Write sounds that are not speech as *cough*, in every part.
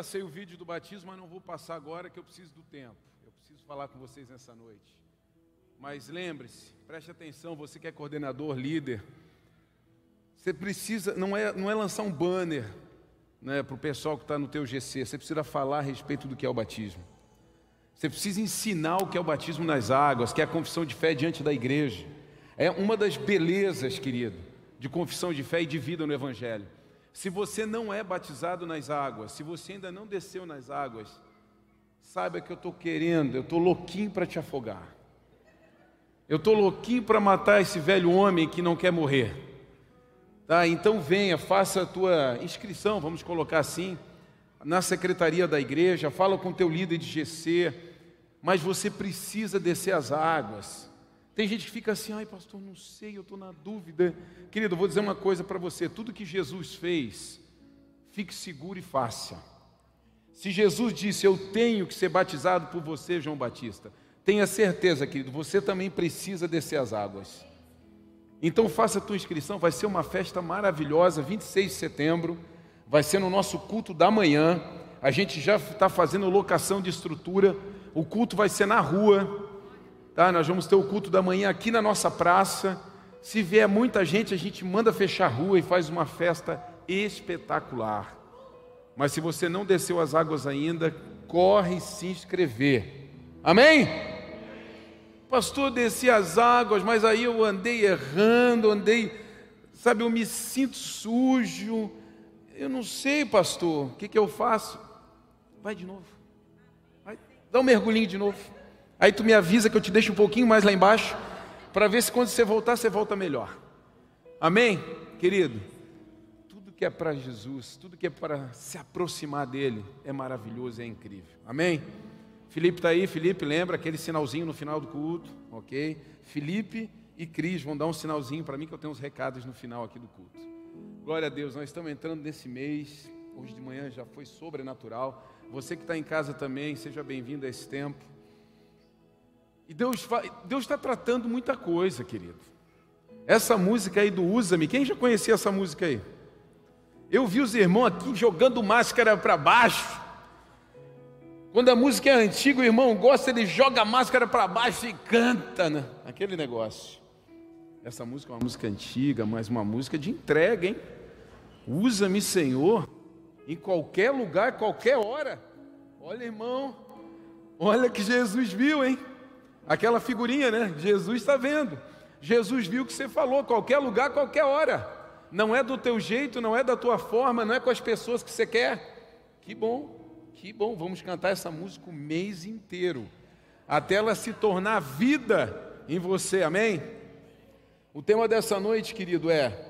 passei o vídeo do batismo, mas não vou passar agora que eu preciso do tempo. Eu preciso falar com vocês nessa noite. Mas lembre-se, preste atenção, você que é coordenador, líder, você precisa, não é, não é lançar um banner né, para o pessoal que está no teu GC, você precisa falar a respeito do que é o batismo. Você precisa ensinar o que é o batismo nas águas, que é a confissão de fé diante da igreja. É uma das belezas, querido, de confissão de fé e de vida no Evangelho. Se você não é batizado nas águas, se você ainda não desceu nas águas, saiba que eu estou querendo, eu estou louquinho para te afogar. Eu estou louquinho para matar esse velho homem que não quer morrer. Tá? Então venha, faça a tua inscrição, vamos colocar assim, na secretaria da igreja, fala com o teu líder de GC, mas você precisa descer as águas. Tem gente que fica assim, ai pastor, não sei, eu estou na dúvida. Querido, vou dizer uma coisa para você: tudo que Jesus fez, fique seguro e faça. Se Jesus disse, eu tenho que ser batizado por você, João Batista, tenha certeza, querido, você também precisa descer as águas. Então faça a tua inscrição, vai ser uma festa maravilhosa, 26 de setembro, vai ser no nosso culto da manhã. A gente já está fazendo locação de estrutura, o culto vai ser na rua, Tá? Nós vamos ter o culto da manhã aqui na nossa praça. Se vier muita gente, a gente manda fechar a rua e faz uma festa espetacular. Mas se você não desceu as águas ainda, corre se inscrever. Amém? Pastor, desci as águas, mas aí eu andei errando, andei, sabe, eu me sinto sujo. Eu não sei, pastor, o que, que eu faço? Vai de novo. Vai, dá um mergulhinho de novo. Aí tu me avisa que eu te deixo um pouquinho mais lá embaixo, para ver se quando você voltar, você volta melhor. Amém? Querido, tudo que é para Jesus, tudo que é para se aproximar dele, é maravilhoso, é incrível. Amém? Felipe está aí, Felipe, lembra aquele sinalzinho no final do culto, ok? Felipe e Cris vão dar um sinalzinho para mim que eu tenho uns recados no final aqui do culto. Glória a Deus, nós estamos entrando nesse mês, hoje de manhã já foi sobrenatural. Você que está em casa também, seja bem-vindo a esse tempo. E Deus está tratando muita coisa, querido. Essa música aí do Usa-me, quem já conhecia essa música aí? Eu vi os irmãos aqui jogando máscara para baixo. Quando a música é antiga, o irmão gosta, ele joga a máscara para baixo e canta, né? Aquele negócio. Essa música é uma música antiga, mas uma música de entrega, hein? Usa-me, Senhor, em qualquer lugar, qualquer hora. Olha, irmão, olha que Jesus viu, hein? Aquela figurinha, né? Jesus está vendo. Jesus viu o que você falou, qualquer lugar, qualquer hora. Não é do teu jeito, não é da tua forma, não é com as pessoas que você quer. Que bom, que bom. Vamos cantar essa música o mês inteiro, até ela se tornar vida em você, amém? O tema dessa noite, querido, é: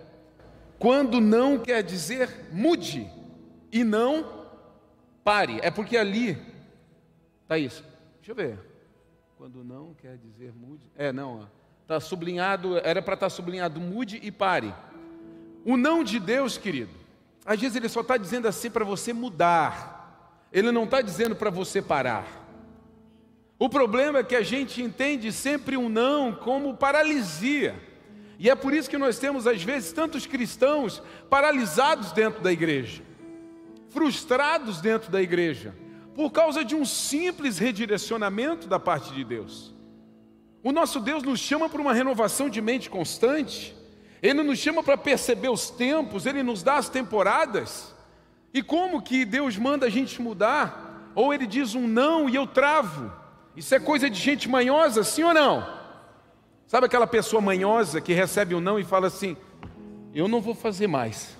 quando não quer dizer mude e não pare. É porque ali está isso. Deixa eu ver. Quando não quer dizer mude. É, não, está sublinhado, era para estar tá sublinhado mude e pare. O não de Deus, querido, às vezes ele só está dizendo assim para você mudar, ele não está dizendo para você parar. O problema é que a gente entende sempre um não como paralisia. E é por isso que nós temos, às vezes, tantos cristãos paralisados dentro da igreja, frustrados dentro da igreja, por causa de um simples redirecionamento da parte de Deus. O nosso Deus nos chama para uma renovação de mente constante, Ele nos chama para perceber os tempos, Ele nos dá as temporadas. E como que Deus manda a gente mudar? Ou Ele diz um não e eu travo. Isso é coisa de gente manhosa, sim ou não? Sabe aquela pessoa manhosa que recebe um não e fala assim: Eu não vou fazer mais.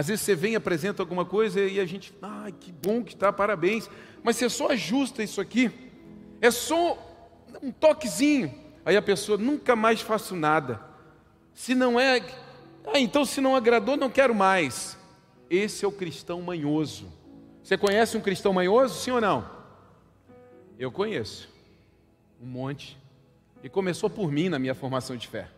Às vezes você vem apresenta alguma coisa e a gente, ai, que bom que está, parabéns. Mas você só ajusta isso aqui, é só um toquezinho. Aí a pessoa, nunca mais faço nada. Se não é, ah, então se não agradou, não quero mais. Esse é o cristão manhoso. Você conhece um cristão manhoso, sim ou não? Eu conheço. Um monte. E começou por mim na minha formação de fé.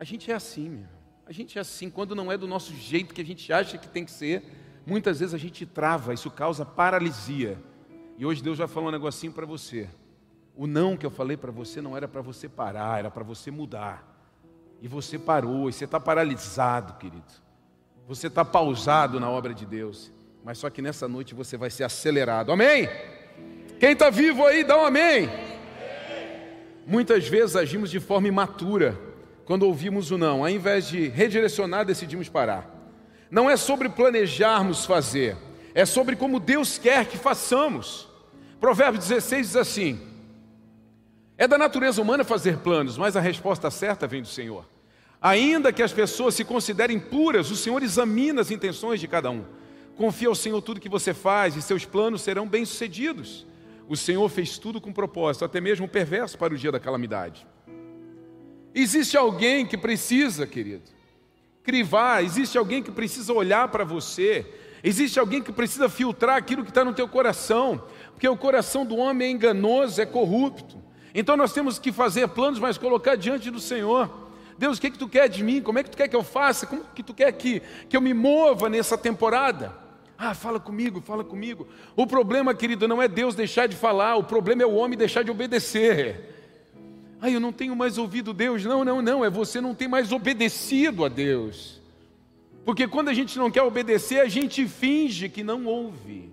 A gente é assim, meu. A gente é assim, quando não é do nosso jeito que a gente acha que tem que ser, muitas vezes a gente trava, isso causa paralisia. E hoje Deus vai falar um negocinho para você. O não que eu falei para você não era para você parar, era para você mudar. E você parou, e você está paralisado, querido. Você está pausado na obra de Deus. mas só que nessa noite você vai ser acelerado. Amém? Quem está vivo aí, dá um amém. Muitas vezes agimos de forma imatura quando ouvimos o não, ao invés de redirecionar, decidimos parar. Não é sobre planejarmos fazer, é sobre como Deus quer que façamos. Provérbio 16 diz assim: É da natureza humana fazer planos, mas a resposta certa vem do Senhor. Ainda que as pessoas se considerem puras, o Senhor examina as intenções de cada um. Confia ao Senhor tudo que você faz e seus planos serão bem-sucedidos. O Senhor fez tudo com propósito, até mesmo o perverso para o dia da calamidade. Existe alguém que precisa, querido, crivar, existe alguém que precisa olhar para você, existe alguém que precisa filtrar aquilo que está no teu coração, porque o coração do homem é enganoso, é corrupto. Então nós temos que fazer planos, mas colocar diante do Senhor. Deus, o que, é que tu quer de mim? Como é que tu quer que eu faça? Como que tu quer que, que eu me mova nessa temporada? Ah, fala comigo, fala comigo. O problema, querido, não é Deus deixar de falar, o problema é o homem deixar de obedecer. Ah, eu não tenho mais ouvido Deus. Não, não, não, é você não ter mais obedecido a Deus. Porque quando a gente não quer obedecer, a gente finge que não ouve.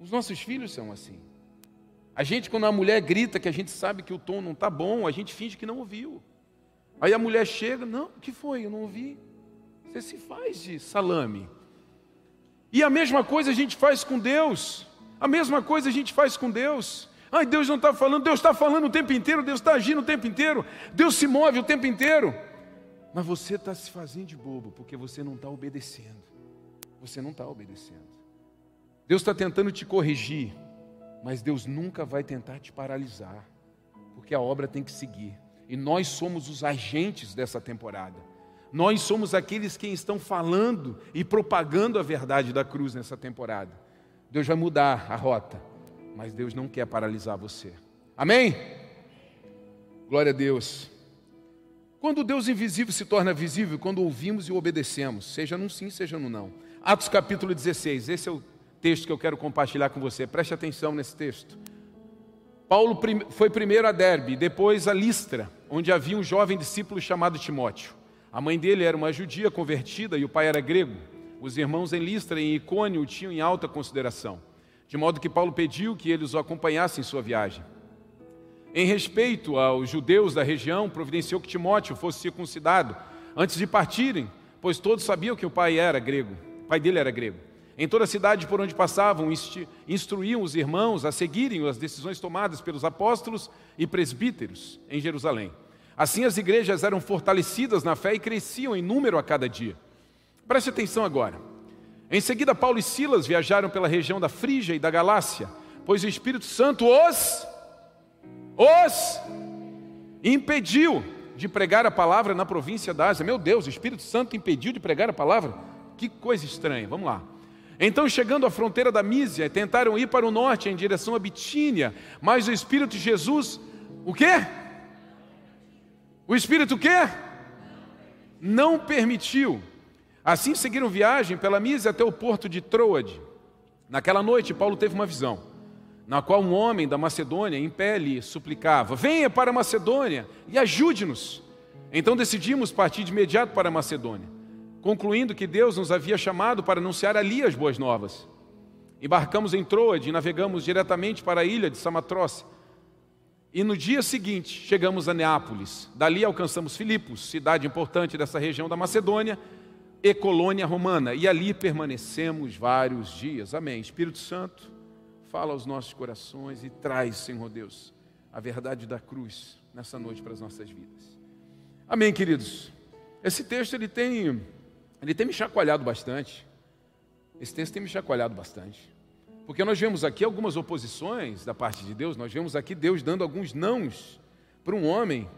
Os nossos filhos são assim. A gente, quando a mulher grita que a gente sabe que o tom não está bom, a gente finge que não ouviu. Aí a mulher chega, não, o que foi? Eu não ouvi. Você se faz de salame. E a mesma coisa a gente faz com Deus. A mesma coisa a gente faz com Deus. Ai, Deus não está falando, Deus está falando o tempo inteiro, Deus está agindo o tempo inteiro, Deus se move o tempo inteiro. Mas você está se fazendo de bobo, porque você não está obedecendo. Você não está obedecendo. Deus está tentando te corrigir, mas Deus nunca vai tentar te paralisar, porque a obra tem que seguir. E nós somos os agentes dessa temporada. Nós somos aqueles que estão falando e propagando a verdade da cruz nessa temporada. Deus vai mudar a rota, mas Deus não quer paralisar você. Amém? Glória a Deus. Quando o Deus invisível se torna visível, quando ouvimos e obedecemos, seja num sim, seja no não. Atos capítulo 16, esse é o texto que eu quero compartilhar com você. Preste atenção nesse texto. Paulo foi primeiro a Derbe, depois a Listra, onde havia um jovem discípulo chamado Timóteo. A mãe dele era uma judia convertida e o pai era grego. Os irmãos em Listra e em Icônio o tinham em alta consideração, de modo que Paulo pediu que eles o acompanhassem em sua viagem. Em respeito aos judeus da região, providenciou que Timóteo fosse circuncidado antes de partirem, pois todos sabiam que o pai era grego, o pai dele era grego. Em toda a cidade por onde passavam, instruíam os irmãos a seguirem as decisões tomadas pelos apóstolos e presbíteros em Jerusalém. Assim as igrejas eram fortalecidas na fé e cresciam em número a cada dia. Preste atenção agora. Em seguida, Paulo e Silas viajaram pela região da Frígia e da Galácia, pois o Espírito Santo os os impediu de pregar a palavra na província da Ásia. Meu Deus, o Espírito Santo impediu de pregar a palavra? Que coisa estranha. Vamos lá. Então, chegando à fronteira da Mísia, tentaram ir para o norte, em direção a Bitínia, mas o Espírito de Jesus, o quê? O Espírito o quê? Não permitiu. Assim seguiram viagem pela Mísia até o porto de Troade. Naquela noite, Paulo teve uma visão, na qual um homem da Macedônia, em pé, lhe suplicava: Venha para a Macedônia e ajude-nos. Então decidimos partir de imediato para a Macedônia concluindo que Deus nos havia chamado para anunciar ali as boas novas. Embarcamos em Troade e navegamos diretamente para a ilha de Samatrócia. E no dia seguinte chegamos a Neápolis. Dali alcançamos Filipos, cidade importante dessa região da Macedônia e colônia romana. E ali permanecemos vários dias. Amém. Espírito Santo, fala aos nossos corações e traz, Senhor Deus, a verdade da cruz nessa noite para as nossas vidas. Amém, queridos. Esse texto ele tem ele tem me chacoalhado bastante. Esse texto tem me chacoalhado bastante. Porque nós vemos aqui algumas oposições da parte de Deus, nós vemos aqui Deus dando alguns nãos para um homem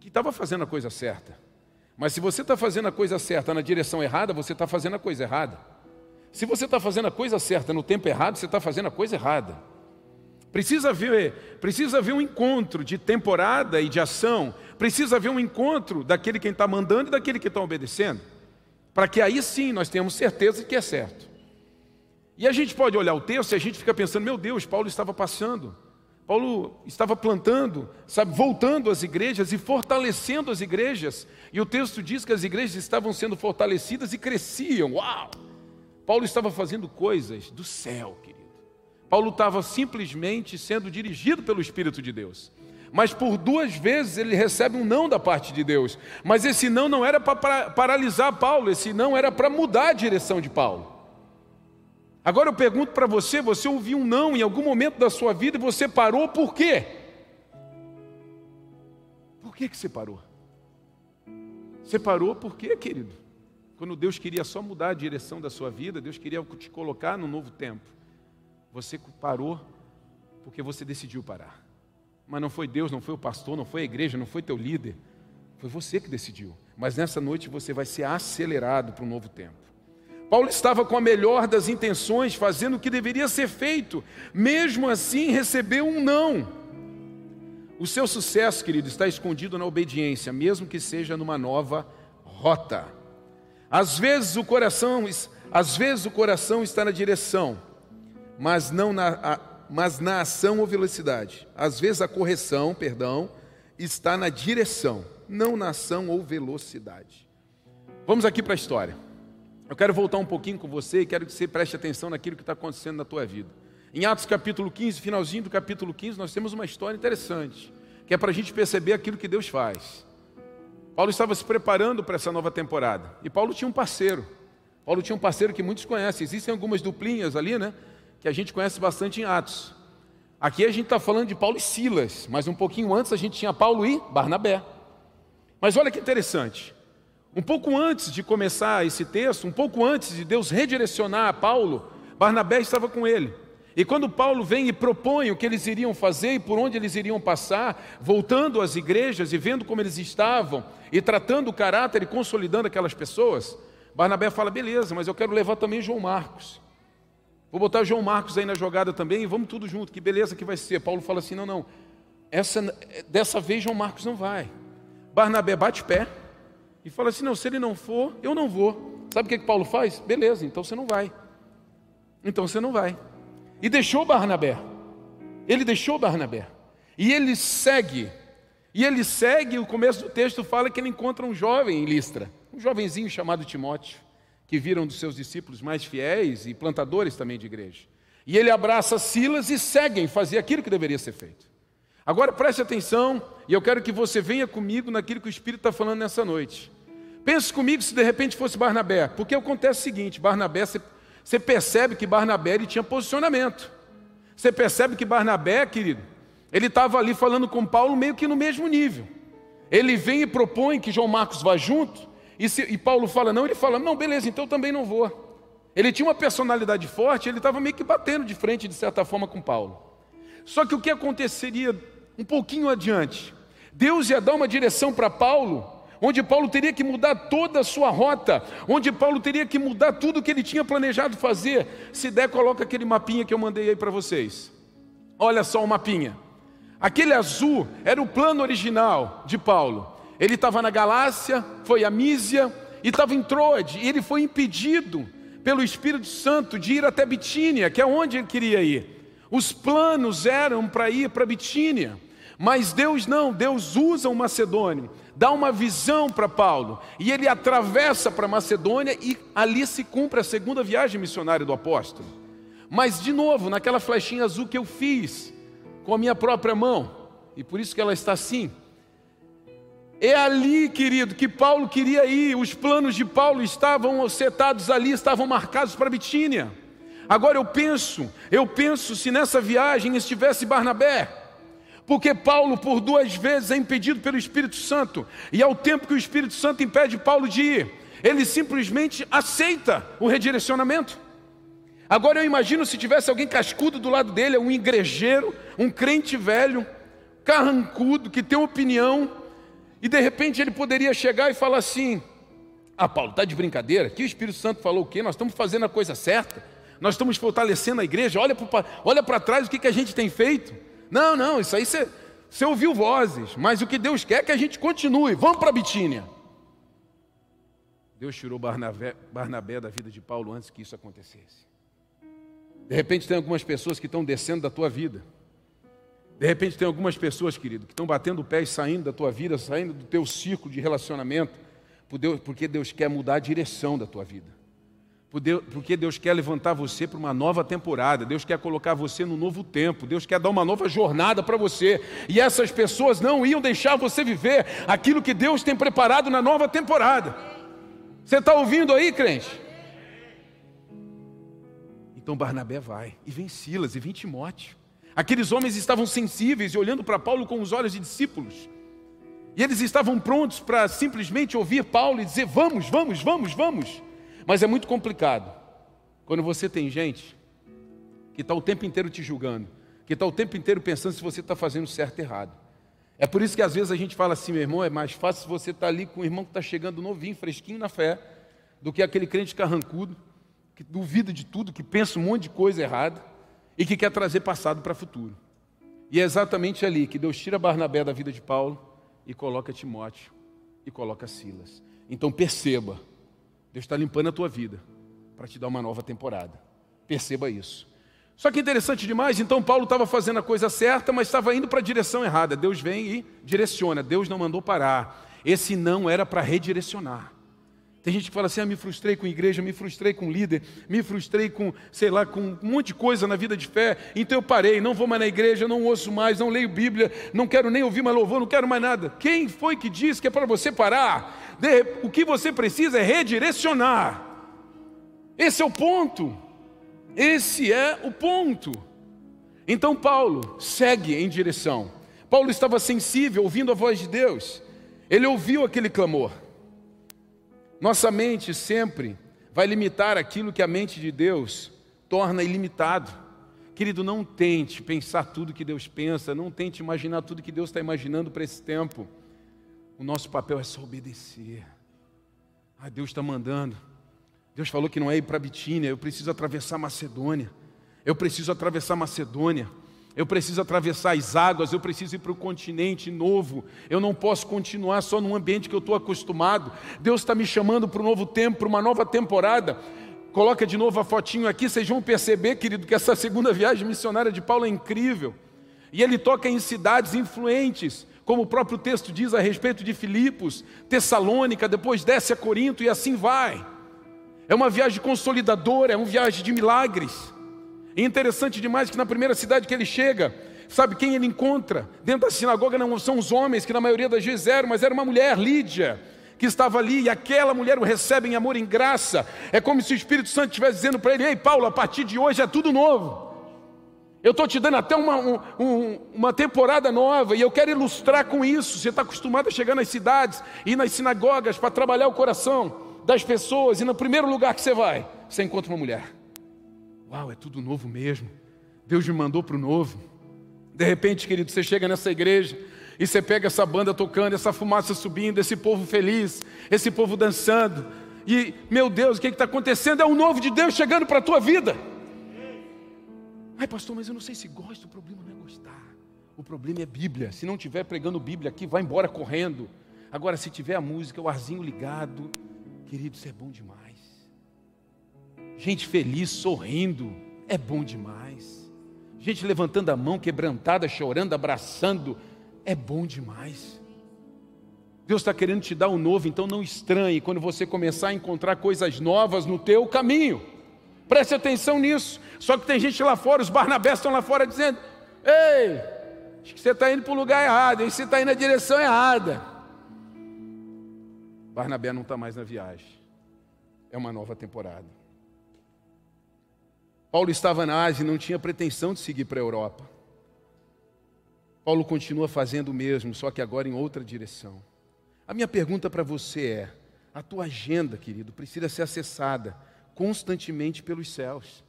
que estava fazendo a coisa certa. Mas se você está fazendo a coisa certa na direção errada, você está fazendo a coisa errada. Se você está fazendo a coisa certa no tempo errado, você está fazendo a coisa errada. Precisa haver, precisa haver um encontro de temporada e de ação. Precisa haver um encontro daquele quem está mandando e daquele que está obedecendo para que aí sim nós tenhamos certeza que é certo. E a gente pode olhar o texto e a gente fica pensando, meu Deus, Paulo estava passando, Paulo estava plantando, sabe, voltando às igrejas e fortalecendo as igrejas. E o texto diz que as igrejas estavam sendo fortalecidas e cresciam. Uau! Paulo estava fazendo coisas do céu, querido. Paulo estava simplesmente sendo dirigido pelo Espírito de Deus. Mas por duas vezes ele recebe um não da parte de Deus. Mas esse não não era para paralisar Paulo, esse não era para mudar a direção de Paulo. Agora eu pergunto para você: você ouviu um não em algum momento da sua vida e você parou, por quê? Por que, que você parou? Você parou por quê, querido? Quando Deus queria só mudar a direção da sua vida, Deus queria te colocar no novo tempo. Você parou porque você decidiu parar. Mas não foi Deus, não foi o pastor, não foi a igreja, não foi teu líder. Foi você que decidiu. Mas nessa noite você vai ser acelerado para um novo tempo. Paulo estava com a melhor das intenções, fazendo o que deveria ser feito, mesmo assim recebeu um não. O seu sucesso, querido, está escondido na obediência, mesmo que seja numa nova rota. Às vezes o coração, às vezes o coração está na direção, mas não na, mas na ação ou velocidade. Às vezes a correção, perdão, está na direção, não na ação ou velocidade. Vamos aqui para a história. Eu quero voltar um pouquinho com você e quero que você preste atenção naquilo que está acontecendo na tua vida. Em Atos capítulo 15, finalzinho do capítulo 15, nós temos uma história interessante, que é para a gente perceber aquilo que Deus faz. Paulo estava se preparando para essa nova temporada. E Paulo tinha um parceiro. Paulo tinha um parceiro que muitos conhecem. Existem algumas duplinhas ali, né? Que a gente conhece bastante em Atos. Aqui a gente está falando de Paulo e Silas, mas um pouquinho antes a gente tinha Paulo e Barnabé. Mas olha que interessante. Um pouco antes de começar esse texto, um pouco antes de Deus redirecionar a Paulo, Barnabé estava com ele. E quando Paulo vem e propõe o que eles iriam fazer e por onde eles iriam passar, voltando às igrejas e vendo como eles estavam, e tratando o caráter e consolidando aquelas pessoas, Barnabé fala: beleza, mas eu quero levar também João Marcos. Vou botar João Marcos aí na jogada também e vamos tudo junto, que beleza que vai ser. Paulo fala assim: não, não, essa, dessa vez João Marcos não vai. Barnabé bate pé e fala assim: não, se ele não for, eu não vou. Sabe o que, que Paulo faz? Beleza, então você não vai. Então você não vai. E deixou Barnabé. Ele deixou Barnabé. E ele segue. E ele segue, o começo do texto fala que ele encontra um jovem em Listra, um jovenzinho chamado Timóteo, que viram dos seus discípulos mais fiéis e plantadores também de igreja. E ele abraça Silas e seguem fazer aquilo que deveria ser feito. Agora preste atenção, e eu quero que você venha comigo naquilo que o Espírito está falando nessa noite. Pense comigo se de repente fosse Barnabé, porque acontece o seguinte: Barnabé, você percebe que Barnabé ele tinha posicionamento. Você percebe que Barnabé, querido, ele estava ali falando com Paulo meio que no mesmo nível. Ele vem e propõe que João Marcos vá junto, e, se, e Paulo fala não, ele fala, não, beleza, então eu também não vou. Ele tinha uma personalidade forte, ele estava meio que batendo de frente, de certa forma, com Paulo. Só que o que aconteceria um pouquinho adiante? Deus ia dar uma direção para Paulo onde Paulo teria que mudar toda a sua rota, onde Paulo teria que mudar tudo o que ele tinha planejado fazer. Se der, coloca aquele mapinha que eu mandei aí para vocês. Olha só o mapinha. Aquele azul era o plano original de Paulo. Ele estava na Galácia, foi a Mísia e estava em Troade, e ele foi impedido pelo Espírito Santo de ir até Bitínia, que é onde ele queria ir. Os planos eram para ir para Bitínia, mas Deus não, Deus usa o macedônio dá uma visão para Paulo, e ele atravessa para Macedônia e ali se cumpre a segunda viagem missionária do apóstolo. Mas, de novo, naquela flechinha azul que eu fiz com a minha própria mão, e por isso que ela está assim. É ali, querido, que Paulo queria ir, os planos de Paulo estavam setados ali, estavam marcados para Bitínia. Agora eu penso, eu penso se nessa viagem estivesse Barnabé, porque Paulo, por duas vezes, é impedido pelo Espírito Santo, e ao tempo que o Espírito Santo impede Paulo de ir, ele simplesmente aceita o redirecionamento. Agora eu imagino se tivesse alguém cascudo do lado dele, um igrejeiro, um crente velho, carrancudo, que tem opinião, e de repente ele poderia chegar e falar assim: Ah, Paulo, está de brincadeira? Que o Espírito Santo falou o quê? Nós estamos fazendo a coisa certa, nós estamos fortalecendo a igreja, olha para trás o que, que a gente tem feito. Não, não, isso aí você, você ouviu vozes, mas o que Deus quer é que a gente continue. Vamos para Bitínia. Deus tirou Barnabé, Barnabé da vida de Paulo antes que isso acontecesse. De repente tem algumas pessoas que estão descendo da tua vida. De repente tem algumas pessoas, querido, que estão batendo o pé e saindo da tua vida, saindo do teu círculo de relacionamento, porque Deus quer mudar a direção da tua vida. Porque Deus quer levantar você para uma nova temporada, Deus quer colocar você no novo tempo, Deus quer dar uma nova jornada para você. E essas pessoas não iam deixar você viver aquilo que Deus tem preparado na nova temporada. Você está ouvindo aí, crente? Então Barnabé vai, e vem Silas, e vem Timóteo. Aqueles homens estavam sensíveis e olhando para Paulo com os olhos de discípulos. E eles estavam prontos para simplesmente ouvir Paulo e dizer: Vamos, vamos, vamos, vamos. Mas é muito complicado quando você tem gente que está o tempo inteiro te julgando, que está o tempo inteiro pensando se você está fazendo certo ou errado. É por isso que às vezes a gente fala assim, meu irmão, é mais fácil você estar tá ali com o irmão que está chegando novinho, fresquinho na fé, do que aquele crente carrancudo, que duvida de tudo, que pensa um monte de coisa errada e que quer trazer passado para futuro. E é exatamente ali que Deus tira Barnabé da vida de Paulo e coloca Timóteo e coloca Silas. Então perceba, Deus está limpando a tua vida para te dar uma nova temporada. Perceba isso. Só que interessante demais, então Paulo estava fazendo a coisa certa, mas estava indo para a direção errada. Deus vem e direciona. Deus não mandou parar. Esse não era para redirecionar. Tem gente que fala assim: ah, me frustrei com igreja, me frustrei com líder, me frustrei com, sei lá, com um monte de coisa na vida de fé, então eu parei, não vou mais na igreja, não ouço mais, não leio Bíblia, não quero nem ouvir mais louvor, não quero mais nada. Quem foi que disse que é para você parar? o que você precisa é redirecionar. Esse é o ponto. Esse é o ponto. Então Paulo segue em direção. Paulo estava sensível, ouvindo a voz de Deus. Ele ouviu aquele clamor. Nossa mente sempre vai limitar aquilo que a mente de Deus torna ilimitado. Querido, não tente pensar tudo que Deus pensa, não tente imaginar tudo que Deus está imaginando para esse tempo. O nosso papel é só obedecer. Ah, Deus está mandando. Deus falou que não é ir para Bitínia, eu preciso atravessar Macedônia. Eu preciso atravessar Macedônia. Eu preciso atravessar as águas, eu preciso ir para o continente novo. Eu não posso continuar só num ambiente que eu estou acostumado. Deus está me chamando para um novo tempo, para uma nova temporada. Coloca de novo a fotinho aqui, vocês vão perceber, querido, que essa *laughs* segunda viagem missionária de Paulo é incrível. E ele toca em cidades influentes como o próprio texto diz a respeito de Filipos, Tessalônica, depois desce a Corinto e assim vai. É uma viagem consolidadora, é uma viagem de milagres. E interessante demais que na primeira cidade que ele chega, sabe quem ele encontra? Dentro da sinagoga não são os homens, que na maioria das vezes eram, mas era uma mulher, Lídia, que estava ali, e aquela mulher o recebe em amor, em graça. É como se o Espírito Santo estivesse dizendo para ele: Ei, Paulo, a partir de hoje é tudo novo. Eu estou te dando até uma, um, uma temporada nova e eu quero ilustrar com isso. Você está acostumado a chegar nas cidades e nas sinagogas para trabalhar o coração das pessoas, e no primeiro lugar que você vai, você encontra uma mulher. Uau, é tudo novo mesmo. Deus me mandou para o novo. De repente, querido, você chega nessa igreja e você pega essa banda tocando, essa fumaça subindo, esse povo feliz, esse povo dançando. E, meu Deus, o que está acontecendo? É o novo de Deus chegando para a tua vida. Ai, pastor, mas eu não sei se gosto, o problema não é gostar. O problema é Bíblia. Se não tiver pregando Bíblia aqui, vai embora correndo. Agora, se tiver a música, o arzinho ligado, querido, isso é bom demais. Gente feliz, sorrindo, é bom demais. Gente levantando a mão, quebrantada, chorando, abraçando, é bom demais. Deus está querendo te dar um novo, então não estranhe quando você começar a encontrar coisas novas no teu caminho. Preste atenção nisso. Só que tem gente lá fora, os Barnabés estão lá fora dizendo: Ei, acho que você está indo para o lugar errado, e você está indo na direção errada. Barnabé não está mais na viagem. É uma nova temporada. Paulo estava na Ásia e não tinha pretensão de seguir para a Europa. Paulo continua fazendo o mesmo, só que agora em outra direção. A minha pergunta para você é: a tua agenda, querido, precisa ser acessada constantemente pelos céus.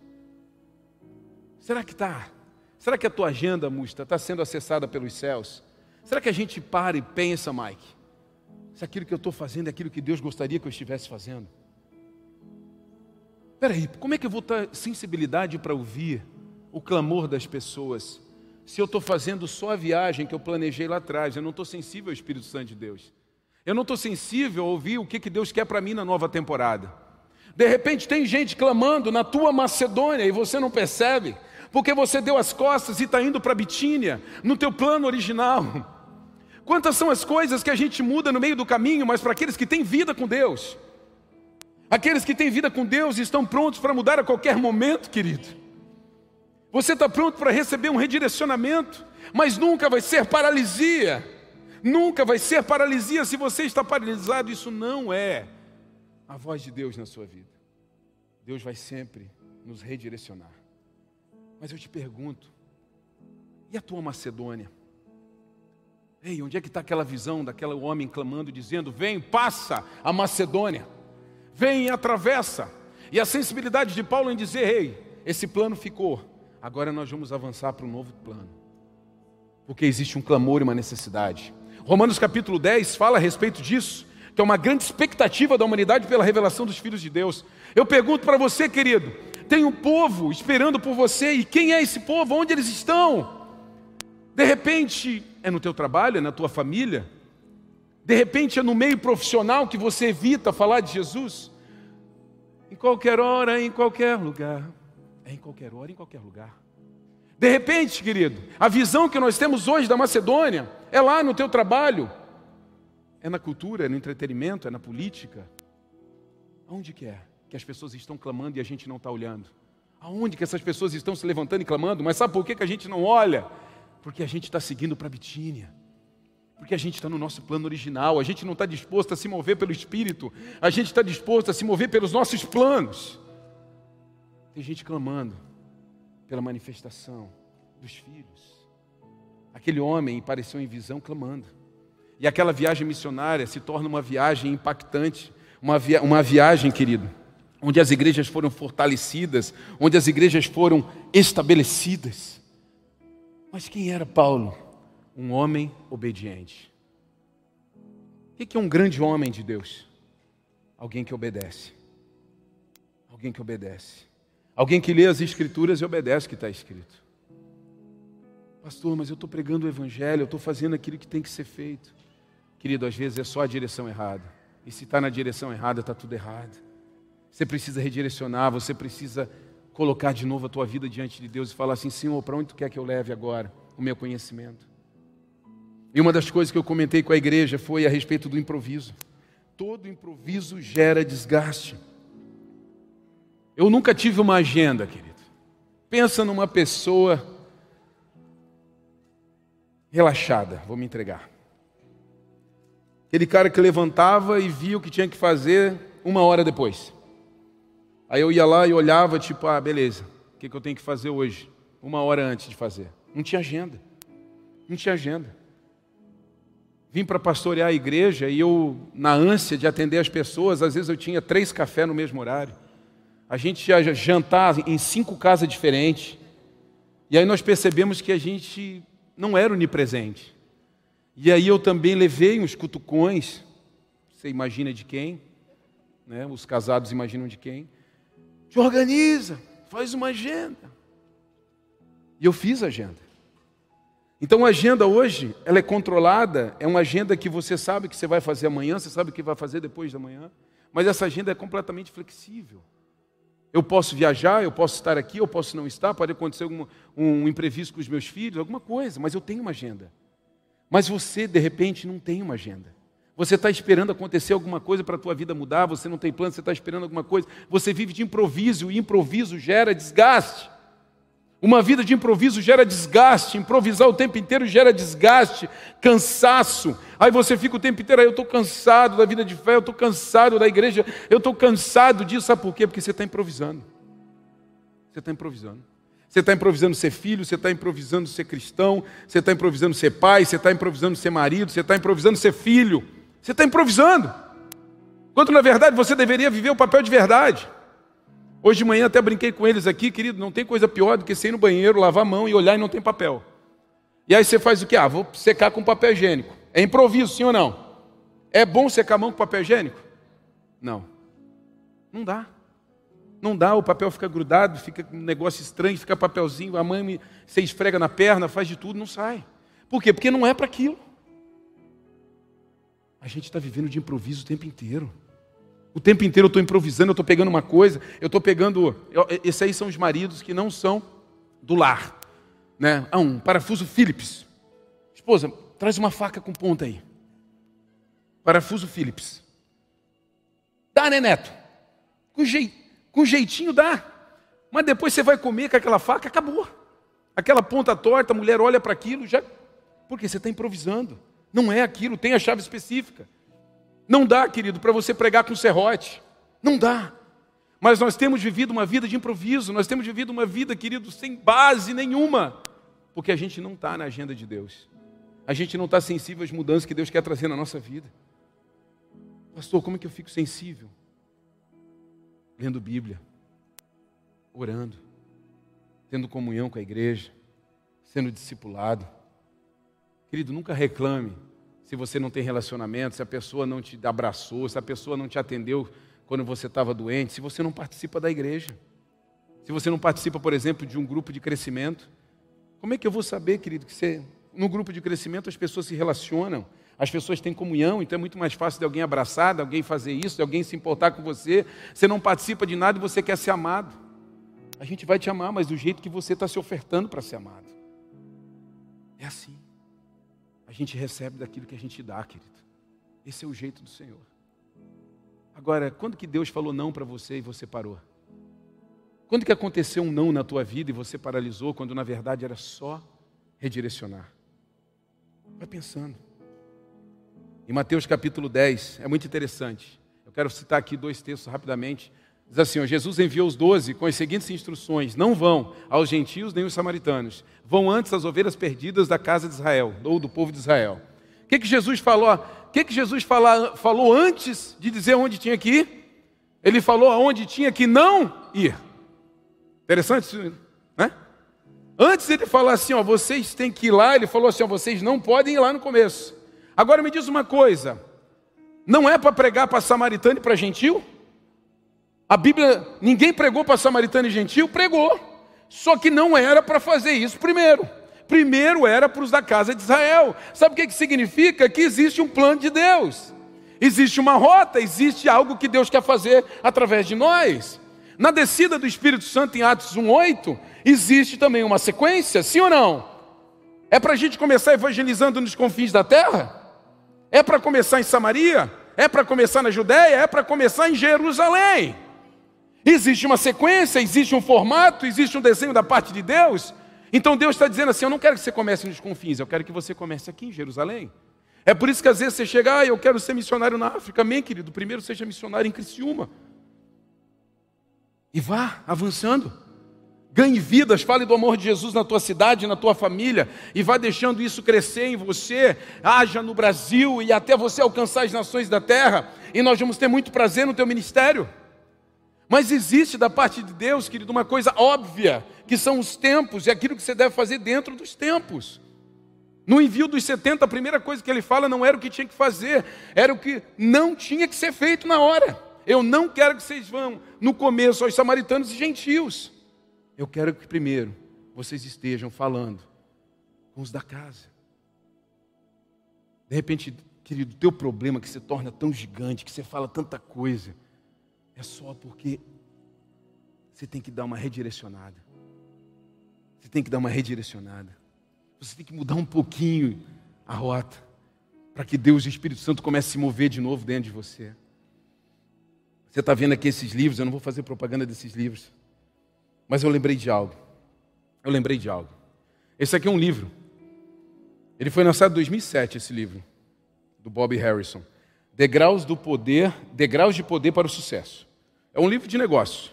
Será que está? Será que a tua agenda, Musta, está sendo acessada pelos céus? Será que a gente para e pensa, Mike, se aquilo que eu estou fazendo é aquilo que Deus gostaria que eu estivesse fazendo? Espera aí, como é que eu vou ter sensibilidade para ouvir o clamor das pessoas se eu estou fazendo só a viagem que eu planejei lá atrás? Eu não estou sensível ao Espírito Santo de Deus. Eu não estou sensível a ouvir o que, que Deus quer para mim na nova temporada. De repente tem gente clamando na tua Macedônia e você não percebe, porque você deu as costas e está indo para Bitínia, no teu plano original. Quantas são as coisas que a gente muda no meio do caminho, mas para aqueles que têm vida com Deus? Aqueles que têm vida com Deus estão prontos para mudar a qualquer momento, querido. Você está pronto para receber um redirecionamento, mas nunca vai ser paralisia. Nunca vai ser paralisia se você está paralisado. Isso não é a voz de Deus na sua vida. Deus vai sempre nos redirecionar. Mas eu te pergunto, e a tua Macedônia? Ei, onde é que está aquela visão daquele homem clamando, dizendo: Vem, passa a Macedônia, vem e atravessa. E a sensibilidade de Paulo em dizer: Ei, esse plano ficou, agora nós vamos avançar para um novo plano, porque existe um clamor e uma necessidade. Romanos capítulo 10 fala a respeito disso, que é uma grande expectativa da humanidade pela revelação dos filhos de Deus. Eu pergunto para você, querido: tem um povo esperando por você, e quem é esse povo? Onde eles estão? De repente, é no teu trabalho, é na tua família. De repente, é no meio profissional que você evita falar de Jesus. Em qualquer hora, em qualquer lugar. É em qualquer hora, em qualquer lugar. De repente, querido, a visão que nós temos hoje da Macedônia é lá no teu trabalho, é na cultura, é no entretenimento, é na política. Aonde que é que as pessoas estão clamando e a gente não está olhando? Aonde que essas pessoas estão se levantando e clamando? Mas sabe por que, que a gente não olha? Porque a gente está seguindo para Bitínia. Porque a gente está no nosso plano original, a gente não está disposto a se mover pelo Espírito, a gente está disposto a se mover pelos nossos planos. Tem gente clamando pela manifestação dos filhos. Aquele homem apareceu em visão clamando. E aquela viagem missionária se torna uma viagem impactante, uma, via uma viagem, querido, onde as igrejas foram fortalecidas, onde as igrejas foram estabelecidas. Mas quem era Paulo? Um homem obediente. O que é um grande homem de Deus? Alguém que obedece. Alguém que obedece. Alguém que lê as Escrituras e obedece o que está escrito. Pastor, mas eu estou pregando o Evangelho, eu estou fazendo aquilo que tem que ser feito. Querido, às vezes é só a direção errada. E se está na direção errada, está tudo errado. Você precisa redirecionar, você precisa colocar de novo a tua vida diante de Deus e falar assim: Senhor, para onde tu quer que eu leve agora o meu conhecimento? E uma das coisas que eu comentei com a igreja foi a respeito do improviso. Todo improviso gera desgaste. Eu nunca tive uma agenda, querido. Pensa numa pessoa relaxada, vou me entregar. Aquele cara que levantava e via o que tinha que fazer uma hora depois. Aí eu ia lá e olhava, tipo, ah, beleza, o que, que eu tenho que fazer hoje? Uma hora antes de fazer. Não tinha agenda. Não tinha agenda. Vim para pastorear a igreja e eu, na ânsia de atender as pessoas, às vezes eu tinha três cafés no mesmo horário. A gente ia jantar em cinco casas diferentes. E aí nós percebemos que a gente não era onipresente. E aí eu também levei uns cutucões, você imagina de quem, né? os casados imaginam de quem. Te organiza, faz uma agenda. E eu fiz a agenda. Então a agenda hoje, ela é controlada, é uma agenda que você sabe que você vai fazer amanhã, você sabe o que vai fazer depois da manhã, mas essa agenda é completamente flexível. Eu posso viajar, eu posso estar aqui, eu posso não estar, pode acontecer algum, um imprevisto com os meus filhos, alguma coisa, mas eu tenho uma agenda. Mas você, de repente, não tem uma agenda. Você está esperando acontecer alguma coisa para a tua vida mudar, você não tem plano, você está esperando alguma coisa, você vive de improviso, e improviso gera desgaste. Uma vida de improviso gera desgaste, improvisar o tempo inteiro gera desgaste, cansaço. Aí você fica o tempo inteiro, aí eu estou cansado da vida de fé, eu estou cansado da igreja, eu estou cansado disso, sabe por quê? Porque você está improvisando. Você está improvisando. Você está improvisando ser filho, você está improvisando ser cristão, você está improvisando ser pai, você está improvisando ser marido, você está improvisando ser filho. Você está improvisando. Quando na verdade você deveria viver o papel de verdade. Hoje de manhã até brinquei com eles aqui, querido, não tem coisa pior do que ser no banheiro, lavar a mão e olhar e não tem papel. E aí você faz o quê? Ah, vou secar com papel higiênico. É improviso, sim ou não? É bom secar a mão com papel higiênico? Não. Não dá. Não dá, o papel fica grudado, fica um negócio estranho, fica papelzinho, a mãe você esfrega na perna, faz de tudo, não sai. Por quê? Porque não é para aquilo. A gente está vivendo de improviso o tempo inteiro. O tempo inteiro eu estou improvisando, eu estou pegando uma coisa, eu estou pegando. esses aí são os maridos que não são do lar. Né? Ah, um parafuso Phillips. Esposa, traz uma faca com ponta aí. Parafuso Phillips. Dá, né, Neto? Com, jei, com jeitinho dá. Mas depois você vai comer com aquela faca, acabou. Aquela ponta torta, a mulher olha para aquilo, já. Porque você está improvisando. Não é aquilo, tem a chave específica. Não dá, querido, para você pregar com serrote. Não dá. Mas nós temos vivido uma vida de improviso, nós temos vivido uma vida, querido, sem base nenhuma, porque a gente não está na agenda de Deus. A gente não está sensível às mudanças que Deus quer trazer na nossa vida. Pastor, como é que eu fico sensível? Lendo Bíblia, orando, tendo comunhão com a igreja, sendo discipulado. Querido, nunca reclame se você não tem relacionamento, se a pessoa não te abraçou, se a pessoa não te atendeu quando você estava doente, se você não participa da igreja, se você não participa, por exemplo, de um grupo de crescimento, como é que eu vou saber, querido, que você, no grupo de crescimento as pessoas se relacionam, as pessoas têm comunhão, então é muito mais fácil de alguém abraçar, de alguém fazer isso, de alguém se importar com você. Você não participa de nada e você quer ser amado. A gente vai te amar, mas do jeito que você está se ofertando para ser amado. É assim. A gente recebe daquilo que a gente dá, querido. Esse é o jeito do Senhor. Agora, quando que Deus falou não para você e você parou? Quando que aconteceu um não na tua vida e você paralisou, quando na verdade era só redirecionar? Vai pensando. Em Mateus capítulo 10, é muito interessante. Eu quero citar aqui dois textos rapidamente. Diz assim: ó, Jesus enviou os doze com as seguintes instruções: Não vão aos gentios nem os samaritanos, vão antes às ovelhas perdidas da casa de Israel, ou do povo de Israel. O que, que Jesus falou? O que, que Jesus fala, falou antes de dizer onde tinha que ir? Ele falou aonde tinha que não ir. Interessante isso, né? Antes ele falar assim, ó, vocês têm que ir lá, ele falou assim, ó, vocês não podem ir lá no começo. Agora me diz uma coisa, não é para pregar para samaritano e para gentil? A Bíblia, ninguém pregou para samaritano e gentil? Pregou. Só que não era para fazer isso primeiro primeiro era para os da casa de Israel. Sabe o que, que significa? Que existe um plano de Deus, existe uma rota, existe algo que Deus quer fazer através de nós. Na descida do Espírito Santo em Atos 1,8, existe também uma sequência, sim ou não? É para a gente começar evangelizando nos confins da terra? É para começar em Samaria? É para começar na Judéia? É para começar em Jerusalém? Existe uma sequência, existe um formato, existe um desenho da parte de Deus. Então Deus está dizendo assim: Eu não quero que você comece nos confins, eu quero que você comece aqui em Jerusalém. É por isso que às vezes você chega, ah, eu quero ser missionário na África. Amém, querido? Primeiro seja missionário em Criciúma. E vá avançando. Ganhe vidas, fale do amor de Jesus na tua cidade, na tua família, e vá deixando isso crescer em você, haja no Brasil e até você alcançar as nações da terra, e nós vamos ter muito prazer no teu ministério. Mas existe da parte de Deus, querido, uma coisa óbvia, que são os tempos e aquilo que você deve fazer dentro dos tempos. No envio dos 70, a primeira coisa que ele fala não era o que tinha que fazer, era o que não tinha que ser feito na hora. Eu não quero que vocês vão no começo aos samaritanos e gentios. Eu quero que primeiro vocês estejam falando com os da casa. De repente, querido, teu problema que se torna tão gigante, que você fala tanta coisa, é só porque você tem que dar uma redirecionada. Você tem que dar uma redirecionada. Você tem que mudar um pouquinho a rota. Para que Deus e o Espírito Santo comece a se mover de novo dentro de você. Você está vendo aqui esses livros, eu não vou fazer propaganda desses livros. Mas eu lembrei de algo. Eu lembrei de algo. Esse aqui é um livro. Ele foi lançado em 2007, esse livro, do Bob Harrison. Degraus do poder, degraus de poder para o sucesso. É um livro de negócio.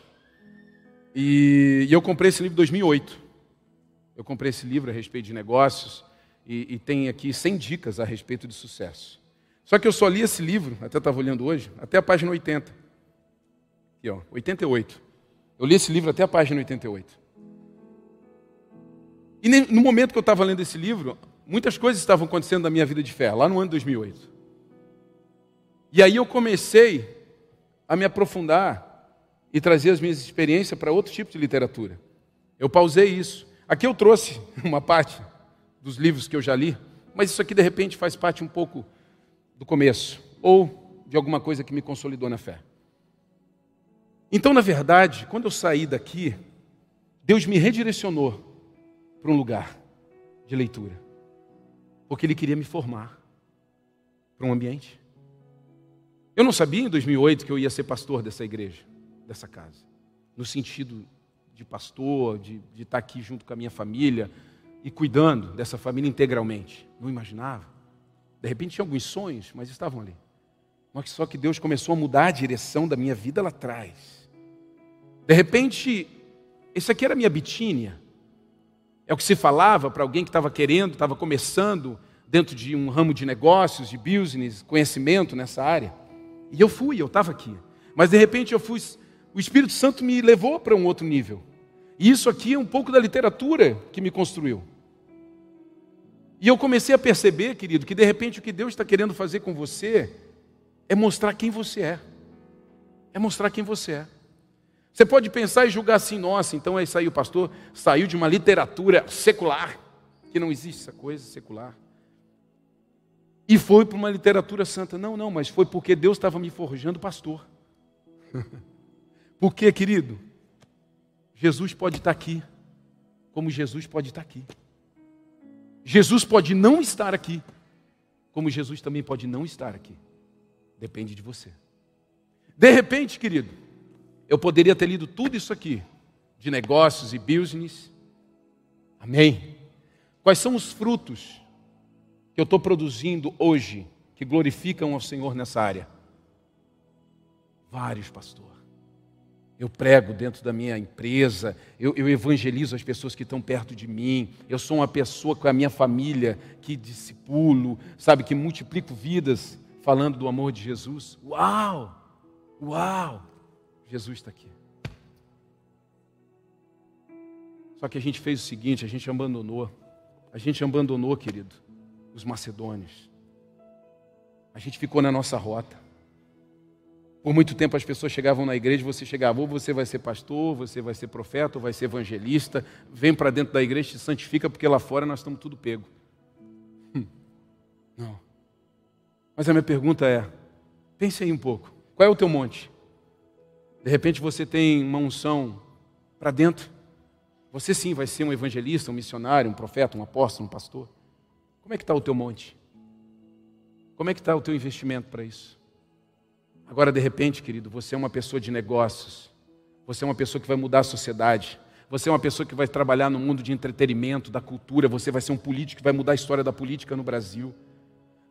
E, e eu comprei esse livro em 2008. Eu comprei esse livro a respeito de negócios e, e tem aqui 100 dicas a respeito de sucesso. Só que eu só li esse livro, até estava olhando hoje, até a página 80. Aqui, ó, 88. Eu li esse livro até a página 88. E no momento que eu estava lendo esse livro, muitas coisas estavam acontecendo na minha vida de fé, lá no ano 2008. E aí eu comecei a me aprofundar e trazer as minhas experiências para outro tipo de literatura. Eu pausei isso. Aqui eu trouxe *laughs* uma parte dos livros que eu já li, mas isso aqui de repente faz parte um pouco do começo, ou de alguma coisa que me consolidou na fé. Então, na verdade, quando eu saí daqui, Deus me redirecionou para um lugar de leitura, porque Ele queria me formar para um ambiente. Eu não sabia em 2008 que eu ia ser pastor dessa igreja. Dessa casa, no sentido de pastor, de, de estar aqui junto com a minha família e cuidando dessa família integralmente. Não imaginava. De repente tinha alguns sonhos, mas estavam ali. Mas só que Deus começou a mudar a direção da minha vida lá atrás. De repente, esse aqui era a minha bitínia. É o que se falava para alguém que estava querendo, estava começando dentro de um ramo de negócios, de business, conhecimento nessa área. E eu fui, eu estava aqui. Mas de repente eu fui, o Espírito Santo me levou para um outro nível. E isso aqui é um pouco da literatura que me construiu. E eu comecei a perceber, querido, que de repente o que Deus está querendo fazer com você é mostrar quem você é. É mostrar quem você é. Você pode pensar e julgar assim, nossa, então é isso aí, o pastor saiu de uma literatura secular, que não existe essa coisa secular, e foi para uma literatura santa. Não, não, mas foi porque Deus estava me forjando pastor. *laughs* porque, querido, Jesus pode estar aqui, como Jesus pode estar aqui. Jesus pode não estar aqui, como Jesus também pode não estar aqui. Depende de você. De repente, querido, eu poderia ter lido tudo isso aqui, de negócios e business. Amém? Quais são os frutos que eu estou produzindo hoje que glorificam ao Senhor nessa área? Vários, pastor. Eu prego dentro da minha empresa, eu, eu, evangelizo as pessoas que estão perto de mim, eu sou uma pessoa com a minha família que discipulo, sabe, que multiplico vidas falando do amor de Jesus. Uau! Uau! Jesus está aqui. Só que a gente fez o seguinte: a gente abandonou. A gente abandonou, querido, os macedônios. A gente ficou na nossa rota. Por muito tempo as pessoas chegavam na igreja, você chegava, ou você vai ser pastor, você vai ser profeta, ou vai ser evangelista, vem para dentro da igreja e se santifica, porque lá fora nós estamos tudo pego. Hum. Não. Mas a minha pergunta é: pense aí um pouco. Qual é o teu monte? De repente você tem uma unção para dentro. Você sim vai ser um evangelista, um missionário, um profeta, um apóstolo, um pastor. Como é que está o teu monte? Como é que está o teu investimento para isso? Agora, de repente, querido, você é uma pessoa de negócios. Você é uma pessoa que vai mudar a sociedade. Você é uma pessoa que vai trabalhar no mundo de entretenimento, da cultura. Você vai ser um político que vai mudar a história da política no Brasil.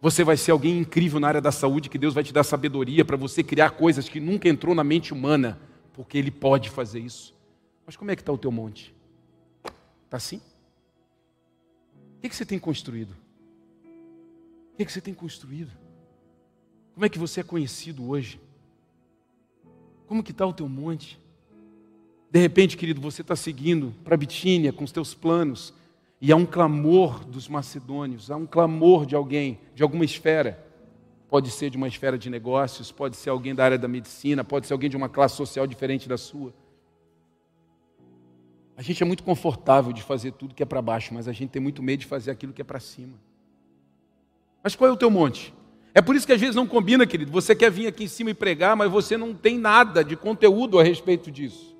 Você vai ser alguém incrível na área da saúde, que Deus vai te dar sabedoria para você criar coisas que nunca entrou na mente humana, porque Ele pode fazer isso. Mas como é que está o teu monte? Está assim? O que, que você tem construído? O que, que você tem construído? Como é que você é conhecido hoje? Como que está o teu monte? De repente, querido, você está seguindo para Bitínia com os teus planos, e há um clamor dos macedônios, há um clamor de alguém, de alguma esfera. Pode ser de uma esfera de negócios, pode ser alguém da área da medicina, pode ser alguém de uma classe social diferente da sua. A gente é muito confortável de fazer tudo que é para baixo, mas a gente tem muito medo de fazer aquilo que é para cima. Mas qual é o teu monte? É por isso que às vezes não combina, querido. Você quer vir aqui em cima e pregar, mas você não tem nada de conteúdo a respeito disso.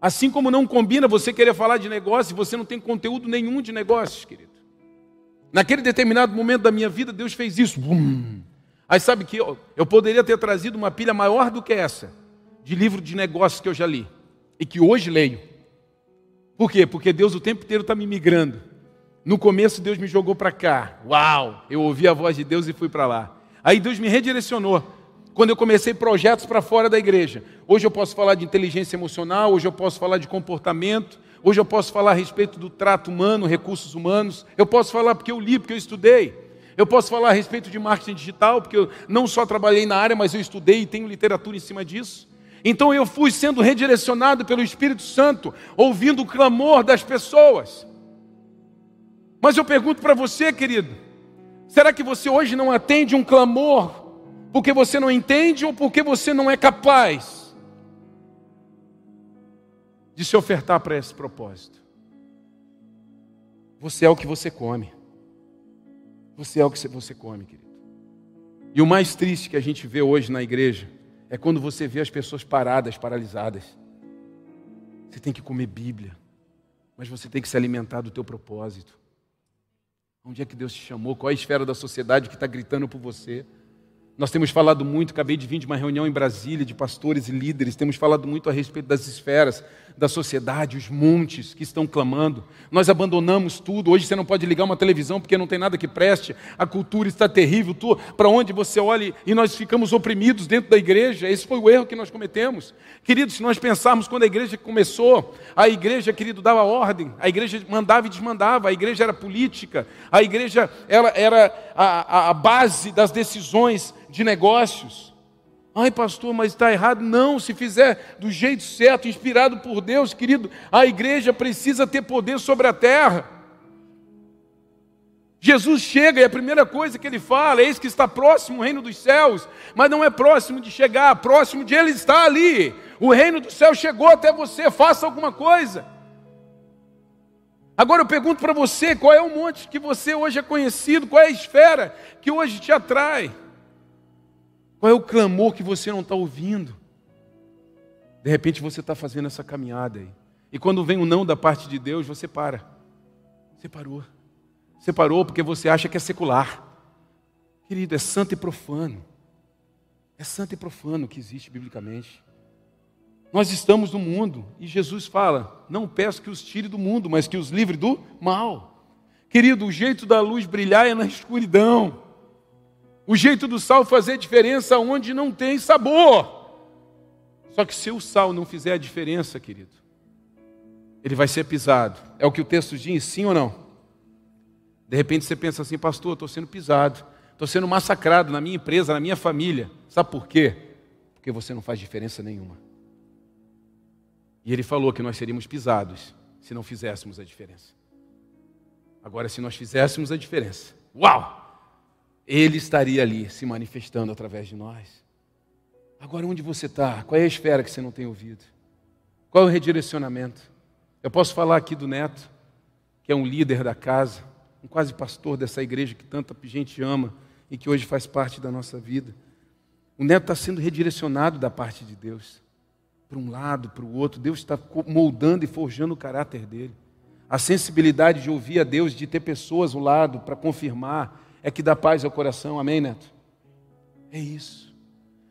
Assim como não combina você querer falar de negócio e você não tem conteúdo nenhum de negócios, querido. Naquele determinado momento da minha vida, Deus fez isso. Bum. Aí sabe que eu, eu poderia ter trazido uma pilha maior do que essa, de livro de negócios que eu já li, e que hoje leio. Por quê? Porque Deus o tempo inteiro está me migrando. No começo, Deus me jogou para cá. Uau! Eu ouvi a voz de Deus e fui para lá. Aí Deus me redirecionou quando eu comecei projetos para fora da igreja. Hoje eu posso falar de inteligência emocional, hoje eu posso falar de comportamento, hoje eu posso falar a respeito do trato humano, recursos humanos, eu posso falar porque eu li, porque eu estudei. Eu posso falar a respeito de marketing digital, porque eu não só trabalhei na área, mas eu estudei e tenho literatura em cima disso. Então eu fui sendo redirecionado pelo Espírito Santo, ouvindo o clamor das pessoas. Mas eu pergunto para você, querido, será que você hoje não atende um clamor porque você não entende ou porque você não é capaz de se ofertar para esse propósito. Você é o que você come. Você é o que você come, querido. E o mais triste que a gente vê hoje na igreja é quando você vê as pessoas paradas, paralisadas. Você tem que comer Bíblia, mas você tem que se alimentar do teu propósito. Onde é que Deus te chamou? Qual é a esfera da sociedade que está gritando por você? Nós temos falado muito, acabei de vir de uma reunião em Brasília de pastores e líderes, temos falado muito a respeito das esferas da sociedade, os montes que estão clamando. Nós abandonamos tudo. Hoje você não pode ligar uma televisão porque não tem nada que preste. A cultura está terrível. Para onde você olha e nós ficamos oprimidos dentro da igreja. Esse foi o erro que nós cometemos. Queridos, se nós pensarmos quando a igreja começou, a igreja, querido, dava ordem, a igreja mandava e desmandava, a igreja era política, a igreja ela era a, a base das decisões de negócios. Ai, pastor, mas está errado. Não, se fizer do jeito certo, inspirado por Deus, querido, a igreja precisa ter poder sobre a terra. Jesus chega e a primeira coisa que ele fala, eis que está próximo o reino dos céus, mas não é próximo de chegar, próximo de ele estar ali. O reino dos céus chegou até você, faça alguma coisa. Agora eu pergunto para você, qual é o monte que você hoje é conhecido, qual é a esfera que hoje te atrai? Qual é o clamor que você não está ouvindo? De repente você está fazendo essa caminhada aí. E quando vem o não da parte de Deus, você para. Você parou. Você parou porque você acha que é secular. Querido, é santo e profano. É santo e profano que existe biblicamente. Nós estamos no mundo e Jesus fala: Não peço que os tire do mundo, mas que os livre do mal. Querido, o jeito da luz brilhar é na escuridão. O jeito do sal fazer diferença onde não tem sabor. Só que se o sal não fizer a diferença, querido, ele vai ser pisado. É o que o texto diz, sim ou não? De repente você pensa assim, pastor, estou sendo pisado, estou sendo massacrado na minha empresa, na minha família. Sabe por quê? Porque você não faz diferença nenhuma. E ele falou que nós seríamos pisados se não fizéssemos a diferença. Agora, se nós fizéssemos a diferença, uau! Ele estaria ali se manifestando através de nós. Agora, onde você está? Qual é a esfera que você não tem ouvido? Qual é o redirecionamento? Eu posso falar aqui do Neto, que é um líder da casa, um quase pastor dessa igreja que tanta gente ama e que hoje faz parte da nossa vida. O Neto está sendo redirecionado da parte de Deus, para um lado, para o outro. Deus está moldando e forjando o caráter dele. A sensibilidade de ouvir a Deus, de ter pessoas ao lado para confirmar, é que dá paz ao coração. Amém, Neto? É isso.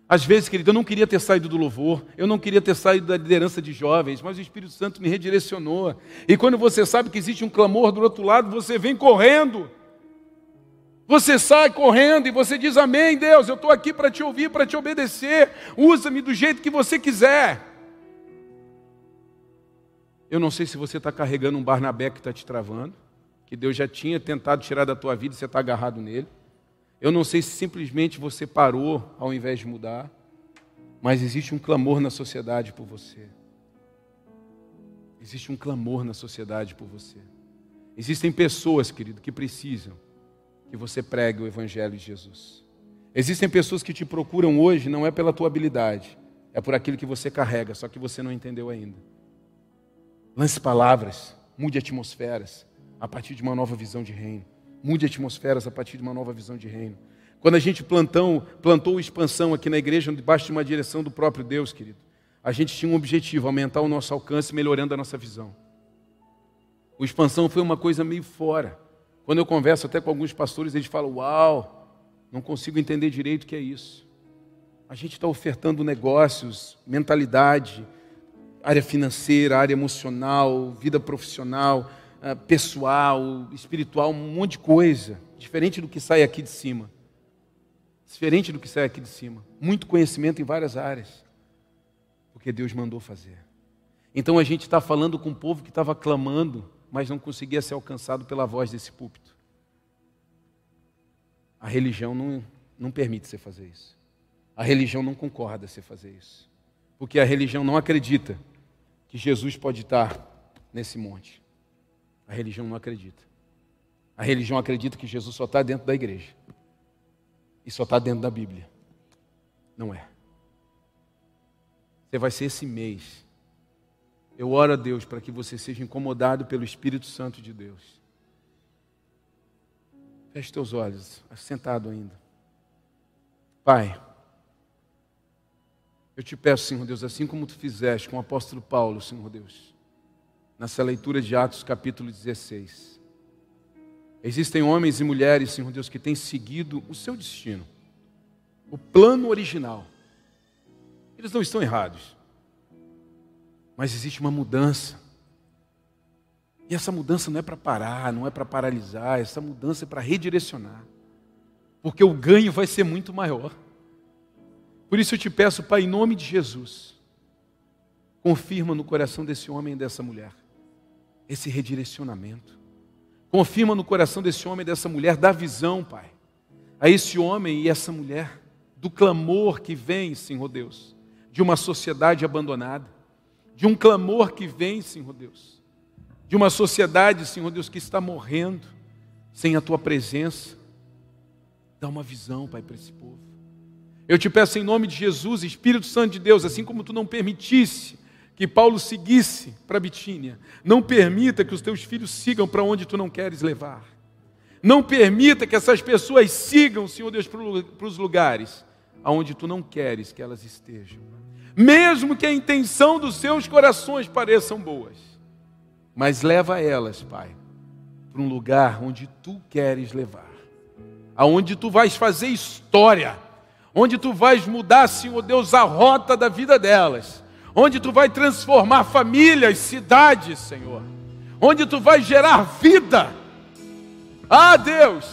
Às vezes, querido, eu não queria ter saído do louvor, eu não queria ter saído da liderança de jovens, mas o Espírito Santo me redirecionou. E quando você sabe que existe um clamor do outro lado, você vem correndo. Você sai correndo e você diz: Amém, Deus, eu estou aqui para te ouvir, para te obedecer. Usa-me do jeito que você quiser. Eu não sei se você está carregando um Barnabé que está te travando que Deus já tinha tentado tirar da tua vida e você está agarrado nele. Eu não sei se simplesmente você parou ao invés de mudar, mas existe um clamor na sociedade por você. Existe um clamor na sociedade por você. Existem pessoas, querido, que precisam que você pregue o Evangelho de Jesus. Existem pessoas que te procuram hoje não é pela tua habilidade, é por aquilo que você carrega, só que você não entendeu ainda. Lance palavras, mude atmosferas, a partir de uma nova visão de reino. Mude atmosferas a partir de uma nova visão de reino. Quando a gente plantão, plantou expansão aqui na igreja, debaixo de uma direção do próprio Deus, querido, a gente tinha um objetivo, aumentar o nosso alcance, melhorando a nossa visão. O expansão foi uma coisa meio fora. Quando eu converso até com alguns pastores, eles falam: Uau, não consigo entender direito o que é isso. A gente está ofertando negócios, mentalidade, área financeira, área emocional, vida profissional, ah, pessoal, espiritual, um monte de coisa, diferente do que sai aqui de cima. Diferente do que sai aqui de cima. Muito conhecimento em várias áreas, porque Deus mandou fazer. Então a gente está falando com um povo que estava clamando, mas não conseguia ser alcançado pela voz desse púlpito. A religião não, não permite você fazer isso. A religião não concorda você fazer isso. Porque a religião não acredita que Jesus pode estar nesse monte. A religião não acredita. A religião acredita que Jesus só está dentro da igreja. E só está dentro da Bíblia. Não é. Você vai ser esse mês. Eu oro a Deus para que você seja incomodado pelo Espírito Santo de Deus. Feche teus olhos, sentado ainda. Pai, eu te peço, Senhor Deus, assim como tu fizeste com o apóstolo Paulo, Senhor Deus nessa leitura de Atos capítulo 16. Existem homens e mulheres, Senhor Deus, que têm seguido o seu destino. o plano original. Eles não estão errados. Mas existe uma mudança. E essa mudança não é para parar, não é para paralisar, essa mudança é para redirecionar. Porque o ganho vai ser muito maior. Por isso eu te peço, Pai, em nome de Jesus, confirma no coração desse homem e dessa mulher esse redirecionamento. Confirma no coração desse homem e dessa mulher, dá visão, Pai, a esse homem e essa mulher, do clamor que vem, Senhor Deus, de uma sociedade abandonada, de um clamor que vem, Senhor Deus, de uma sociedade, Senhor Deus, que está morrendo sem a tua presença. Dá uma visão, Pai, para esse povo. Eu te peço em nome de Jesus, Espírito Santo de Deus, assim como tu não permitisse que Paulo seguisse para Bitínia, não permita que os teus filhos sigam para onde tu não queres levar. Não permita que essas pessoas sigam, Senhor Deus, para os lugares aonde tu não queres que elas estejam. Mesmo que a intenção dos seus corações pareçam boas, mas leva elas, Pai, para um lugar onde tu queres levar, aonde tu vais fazer história, onde tu vais mudar, Senhor Deus, a rota da vida delas onde tu vai transformar famílias, cidades, Senhor, onde tu vai gerar vida. Ah, Deus,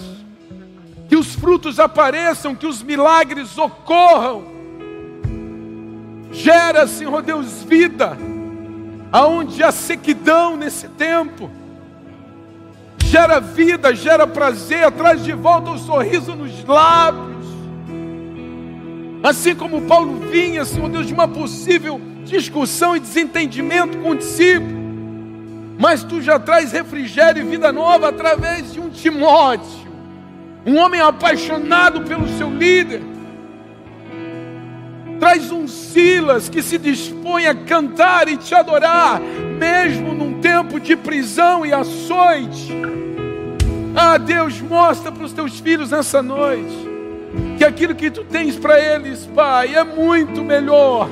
que os frutos apareçam, que os milagres ocorram. Gera, Senhor Deus, vida, aonde há sequidão nesse tempo. Gera vida, gera prazer, traz de volta o sorriso nos lábios. Assim como Paulo vinha, Senhor Deus, de uma possível discussão e desentendimento contigo, mas tu já traz refrigério e vida nova através de um Timóteo, um homem apaixonado pelo seu líder. Traz um Silas que se dispõe a cantar e te adorar, mesmo num tempo de prisão e açoite. Ah, Deus, mostra para os teus filhos nessa noite que aquilo que tu tens para eles, Pai, é muito melhor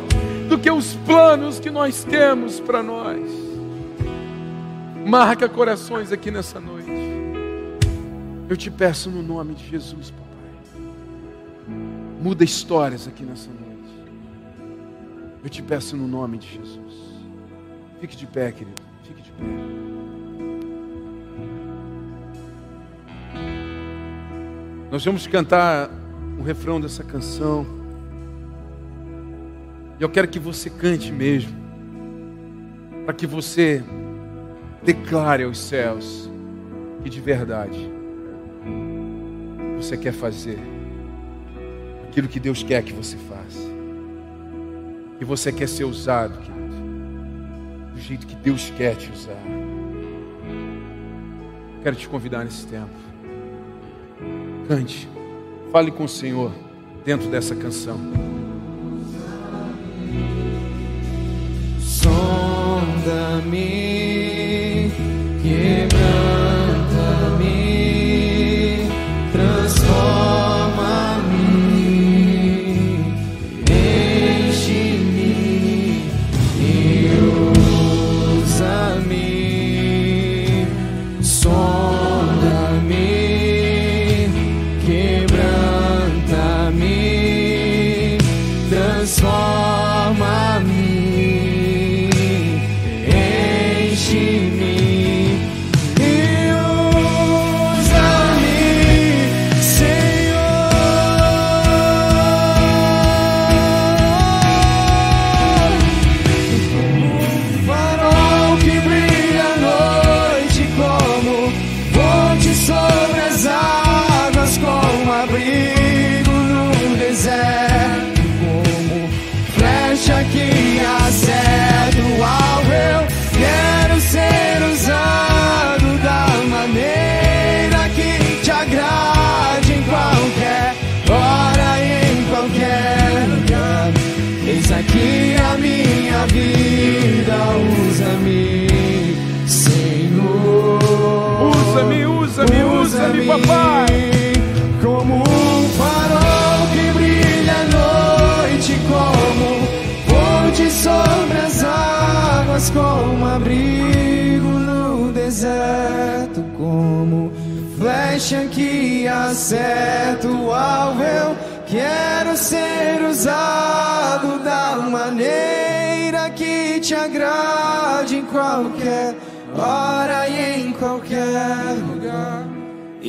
do que os planos que nós temos para nós. Marca corações aqui nessa noite. Eu te peço no nome de Jesus, papai. Muda histórias aqui nessa noite. Eu te peço no nome de Jesus. Fique de pé, querido. Fique de pé. Nós vamos cantar o refrão dessa canção. E eu quero que você cante mesmo, para que você declare aos céus que de verdade você quer fazer aquilo que Deus quer que você faça, que você quer ser usado, querido, do jeito que Deus quer te usar. Quero te convidar nesse tempo. Cante, fale com o Senhor dentro dessa canção. manda a mí.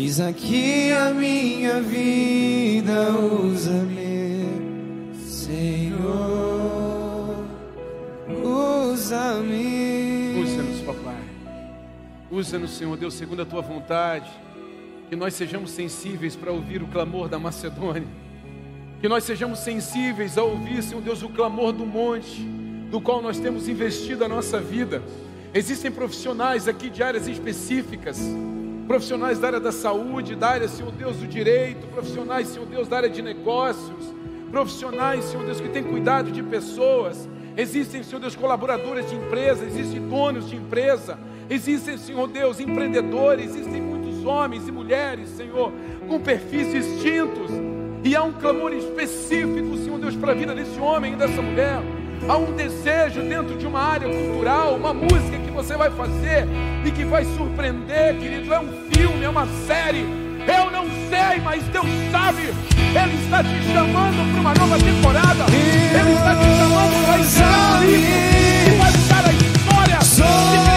Eis aqui a minha vida, usa-me, Senhor, usa-me. Usa-nos, papai. Usa-nos, Senhor Deus, segundo a tua vontade. Que nós sejamos sensíveis para ouvir o clamor da Macedônia. Que nós sejamos sensíveis a ouvir, Senhor Deus, o clamor do monte, do qual nós temos investido a nossa vida. Existem profissionais aqui de áreas específicas, profissionais da área da saúde, da área, Senhor Deus, do direito, profissionais, Senhor Deus, da área de negócios, profissionais, Senhor Deus, que têm cuidado de pessoas. Existem, Senhor Deus, colaboradores de empresa, existem donos de empresa, existem, Senhor Deus, empreendedores, existem muitos homens e mulheres, Senhor, com perfis distintos. E há um clamor específico, Senhor Deus, para a vida desse homem e dessa mulher. Há um desejo dentro de uma área cultural, uma música você vai fazer e que vai surpreender, querido. É um filme, é uma série. Eu não sei, mas Deus sabe. Ele está te chamando para uma nova temporada. Ele está te chamando para escrever um livro e vai mudar a história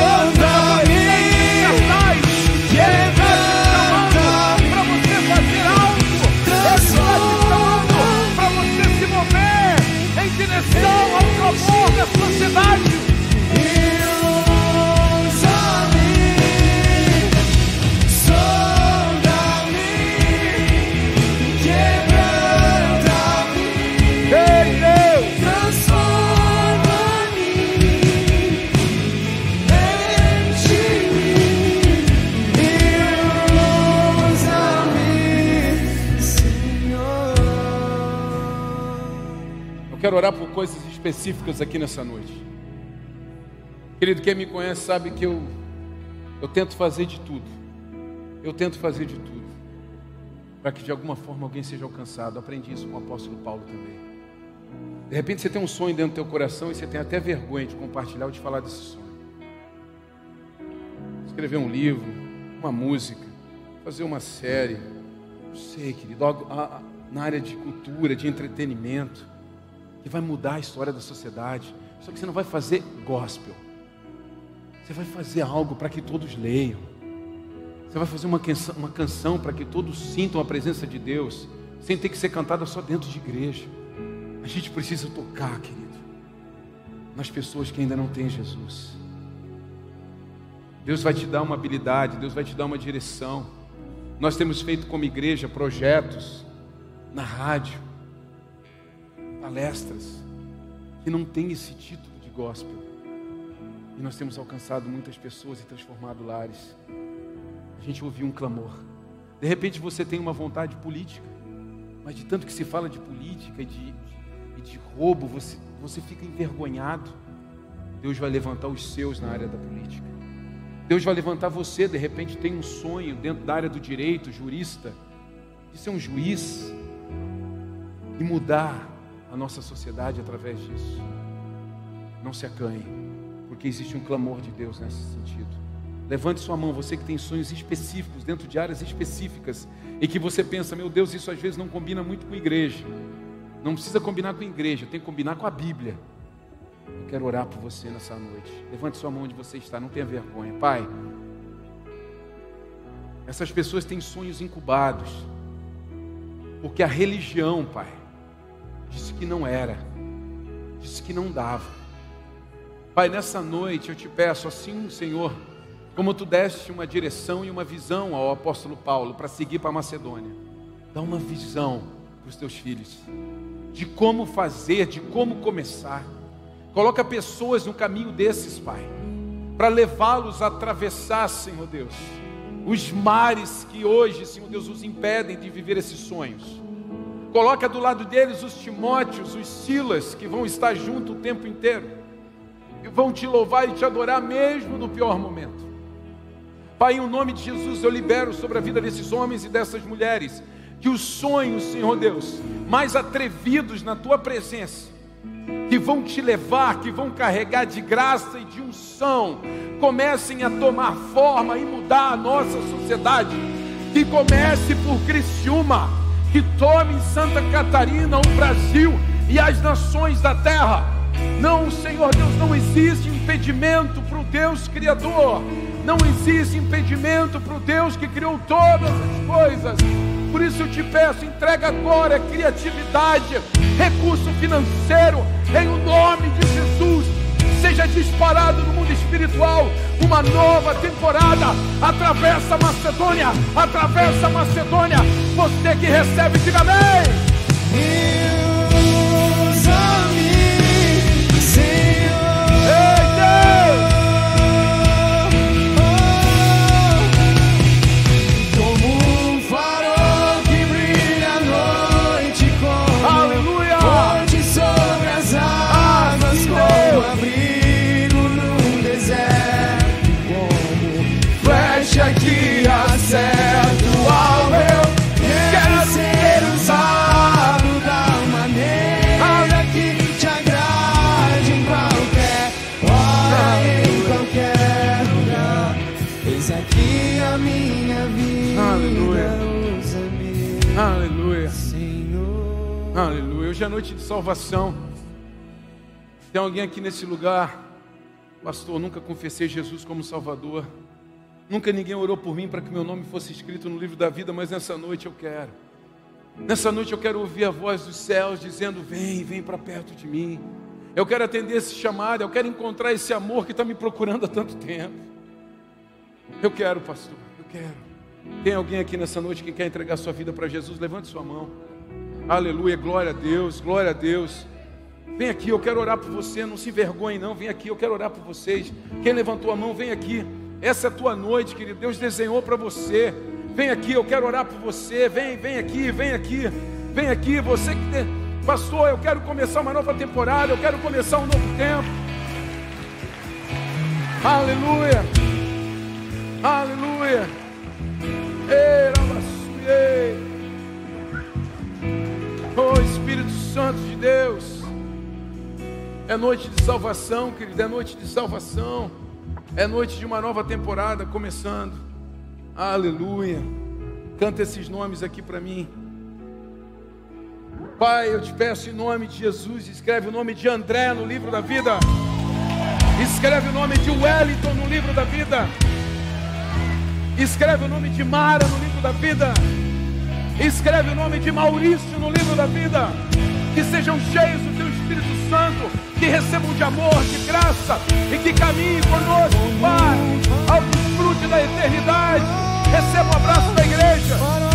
quero orar por coisas específicas aqui nessa noite. Querido, quem me conhece sabe que eu, eu tento fazer de tudo. Eu tento fazer de tudo. Para que de alguma forma alguém seja alcançado. Aprendi isso com o apóstolo Paulo também. De repente você tem um sonho dentro do teu coração e você tem até vergonha de compartilhar ou de falar desse sonho. Escrever um livro, uma música, fazer uma série. Não sei, querido, na área de cultura, de entretenimento que vai mudar a história da sociedade. Só que você não vai fazer gospel. Você vai fazer algo para que todos leiam. Você vai fazer uma canção, uma canção para que todos sintam a presença de Deus, sem ter que ser cantada só dentro de igreja. A gente precisa tocar, querido, nas pessoas que ainda não têm Jesus. Deus vai te dar uma habilidade, Deus vai te dar uma direção. Nós temos feito como igreja projetos na rádio, palestras que não tem esse título de gospel. E nós temos alcançado muitas pessoas e transformado lares. A gente ouviu um clamor. De repente você tem uma vontade política, mas de tanto que se fala de política e de, e de roubo, você, você fica envergonhado. Deus vai levantar os seus na área da política. Deus vai levantar você, de repente tem um sonho dentro da área do direito, jurista, de ser um juiz e mudar nossa sociedade através disso. Não se acanhe, porque existe um clamor de Deus nesse sentido. Levante sua mão, você que tem sonhos específicos, dentro de áreas específicas, e que você pensa, meu Deus, isso às vezes não combina muito com a igreja. Não precisa combinar com a igreja, tem que combinar com a Bíblia. Eu quero orar por você nessa noite. Levante sua mão onde você está, não tenha vergonha. Pai, essas pessoas têm sonhos incubados, porque a religião, Pai, disse que não era, disse que não dava. Pai, nessa noite eu te peço assim, Senhor, como tu deste uma direção e uma visão ao apóstolo Paulo para seguir para Macedônia, dá uma visão para os teus filhos de como fazer, de como começar. Coloca pessoas no caminho desses, Pai, para levá-los a atravessar, Senhor Deus, os mares que hoje, Senhor Deus, os impedem de viver esses sonhos. Coloca do lado deles os Timóteos, os Silas, que vão estar junto o tempo inteiro. E vão te louvar e te adorar mesmo no pior momento. Pai, em nome de Jesus, eu libero sobre a vida desses homens e dessas mulheres que os sonhos, Senhor Deus, mais atrevidos na tua presença, que vão te levar, que vão carregar de graça e de unção, comecem a tomar forma e mudar a nossa sociedade. Que comece por Criciúma, que tome Santa Catarina, o Brasil e as nações da terra. Não, Senhor Deus, não existe impedimento para o Deus Criador. Não existe impedimento para o Deus que criou todas as coisas. Por isso eu te peço, entrega agora criatividade, recurso financeiro, em o nome de Jesus. Seja disparado no mundo espiritual uma nova temporada. Atravessa Macedônia, atravessa Macedônia. Você que recebe, diga amém. Noite de salvação. Tem alguém aqui nesse lugar, pastor, nunca confessei Jesus como Salvador. Nunca ninguém orou por mim para que meu nome fosse escrito no livro da vida, mas nessa noite eu quero. Nessa noite eu quero ouvir a voz dos céus dizendo: Vem, vem para perto de mim. Eu quero atender esse chamado, eu quero encontrar esse amor que está me procurando há tanto tempo. Eu quero, pastor, eu quero. Tem alguém aqui nessa noite que quer entregar sua vida para Jesus? Levante sua mão. Aleluia, glória a Deus, glória a Deus. Vem aqui, eu quero orar por você, não se envergonhe não, vem aqui, eu quero orar por vocês. Quem levantou a mão, vem aqui. Essa é a tua noite, querido. Deus desenhou para você. Vem aqui, eu quero orar por você. Vem, vem aqui, vem aqui. Vem aqui, você que tem... Pastor, eu quero começar uma nova temporada, eu quero começar um novo tempo. Aleluia. Aleluia. Ei, Oh Espírito Santo de Deus, é noite de salvação, querido, é noite de salvação, é noite de uma nova temporada começando. Aleluia. Canta esses nomes aqui para mim. Pai, eu te peço em nome de Jesus, escreve o nome de André no livro da vida. Escreve o nome de Wellington no livro da vida. Escreve o nome de Mara no livro da vida. Escreve o nome de Maurício no livro da vida. Que sejam cheios do teu Espírito Santo. Que recebam de amor, de graça. E que caminhem conosco, Pai, ao fruto da eternidade. Receba um abraço da igreja.